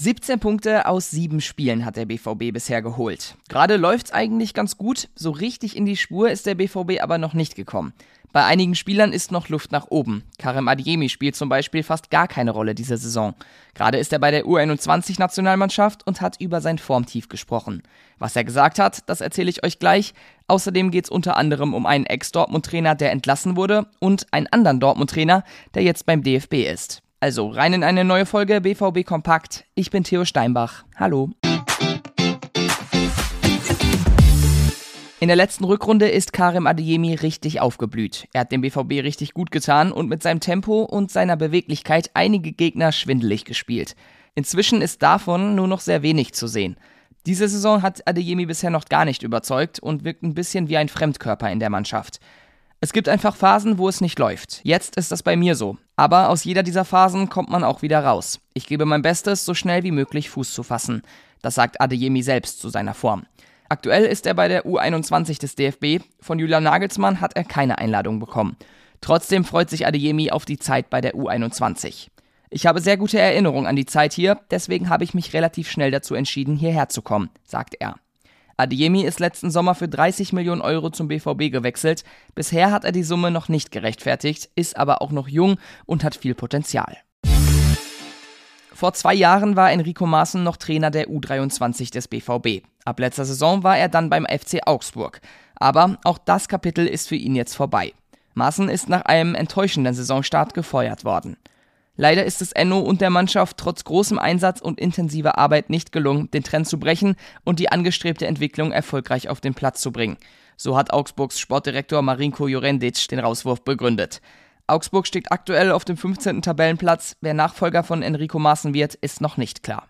»17 Punkte aus sieben Spielen hat der BVB bisher geholt. Gerade läuft's eigentlich ganz gut, so richtig in die Spur ist der BVB aber noch nicht gekommen. Bei einigen Spielern ist noch Luft nach oben. Karem Adiemi spielt zum Beispiel fast gar keine Rolle diese Saison. Gerade ist er bei der U21-Nationalmannschaft und hat über sein Formtief gesprochen. Was er gesagt hat, das erzähle ich euch gleich. Außerdem geht es unter anderem um einen Ex-Dortmund-Trainer, der entlassen wurde, und einen anderen Dortmund-Trainer, der jetzt beim DFB ist. Also rein in eine neue Folge BVB Kompakt. Ich bin Theo Steinbach. Hallo. In der letzten Rückrunde ist Karim Adeyemi richtig aufgeblüht. Er hat dem BVB richtig gut getan und mit seinem Tempo und seiner Beweglichkeit einige Gegner schwindelig gespielt. Inzwischen ist davon nur noch sehr wenig zu sehen. Diese Saison hat Adeyemi bisher noch gar nicht überzeugt und wirkt ein bisschen wie ein Fremdkörper in der Mannschaft. Es gibt einfach Phasen, wo es nicht läuft. Jetzt ist das bei mir so. Aber aus jeder dieser Phasen kommt man auch wieder raus. Ich gebe mein Bestes, so schnell wie möglich Fuß zu fassen. Das sagt Adeyemi selbst zu seiner Form. Aktuell ist er bei der U21 des DFB. Von Julian Nagelsmann hat er keine Einladung bekommen. Trotzdem freut sich Adeyemi auf die Zeit bei der U21. Ich habe sehr gute Erinnerungen an die Zeit hier, deswegen habe ich mich relativ schnell dazu entschieden, hierher zu kommen, sagt er. Adeyemi ist letzten Sommer für 30 Millionen Euro zum BVB gewechselt. Bisher hat er die Summe noch nicht gerechtfertigt, ist aber auch noch jung und hat viel Potenzial. Vor zwei Jahren war Enrico Maaßen noch Trainer der U23 des BVB. Ab letzter Saison war er dann beim FC Augsburg. Aber auch das Kapitel ist für ihn jetzt vorbei. Maaßen ist nach einem enttäuschenden Saisonstart gefeuert worden. Leider ist es Enno und der Mannschaft trotz großem Einsatz und intensiver Arbeit nicht gelungen, den Trend zu brechen und die angestrebte Entwicklung erfolgreich auf den Platz zu bringen. So hat Augsburgs Sportdirektor Marinko Jurendic den Rauswurf begründet. Augsburg steht aktuell auf dem 15. Tabellenplatz. Wer Nachfolger von Enrico Maaßen wird, ist noch nicht klar.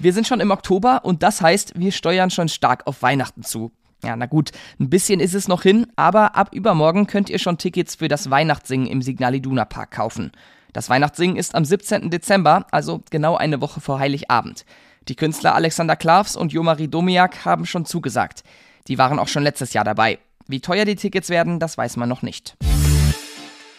Wir sind schon im Oktober und das heißt, wir steuern schon stark auf Weihnachten zu. Ja, na gut, ein bisschen ist es noch hin, aber ab übermorgen könnt ihr schon Tickets für das Weihnachtssingen im Signal Iduna Park kaufen. Das Weihnachtssingen ist am 17. Dezember, also genau eine Woche vor Heiligabend. Die Künstler Alexander Klavs und Jomari Domiak haben schon zugesagt. Die waren auch schon letztes Jahr dabei. Wie teuer die Tickets werden, das weiß man noch nicht.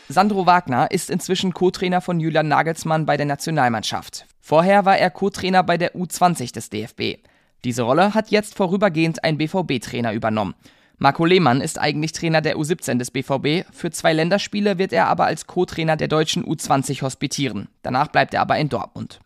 Sandro Wagner ist inzwischen Co-Trainer von Julian Nagelsmann bei der Nationalmannschaft. Vorher war er Co-Trainer bei der U20 des DFB. Diese Rolle hat jetzt vorübergehend ein BVB-Trainer übernommen. Marco Lehmann ist eigentlich Trainer der U17 des BVB. Für zwei Länderspiele wird er aber als Co-Trainer der deutschen U20 hospitieren. Danach bleibt er aber in Dortmund.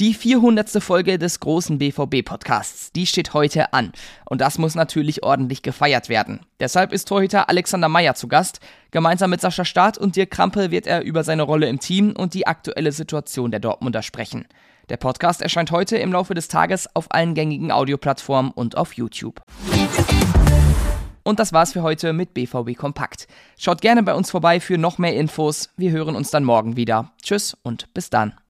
Die 400. Folge des großen BVB-Podcasts, die steht heute an. Und das muss natürlich ordentlich gefeiert werden. Deshalb ist Torhüter Alexander Meyer zu Gast. Gemeinsam mit Sascha Staat und Dirk Krampe wird er über seine Rolle im Team und die aktuelle Situation der Dortmunder sprechen. Der Podcast erscheint heute im Laufe des Tages auf allen gängigen Audioplattformen und auf YouTube. Und das war's für heute mit BVB Kompakt. Schaut gerne bei uns vorbei für noch mehr Infos. Wir hören uns dann morgen wieder. Tschüss und bis dann.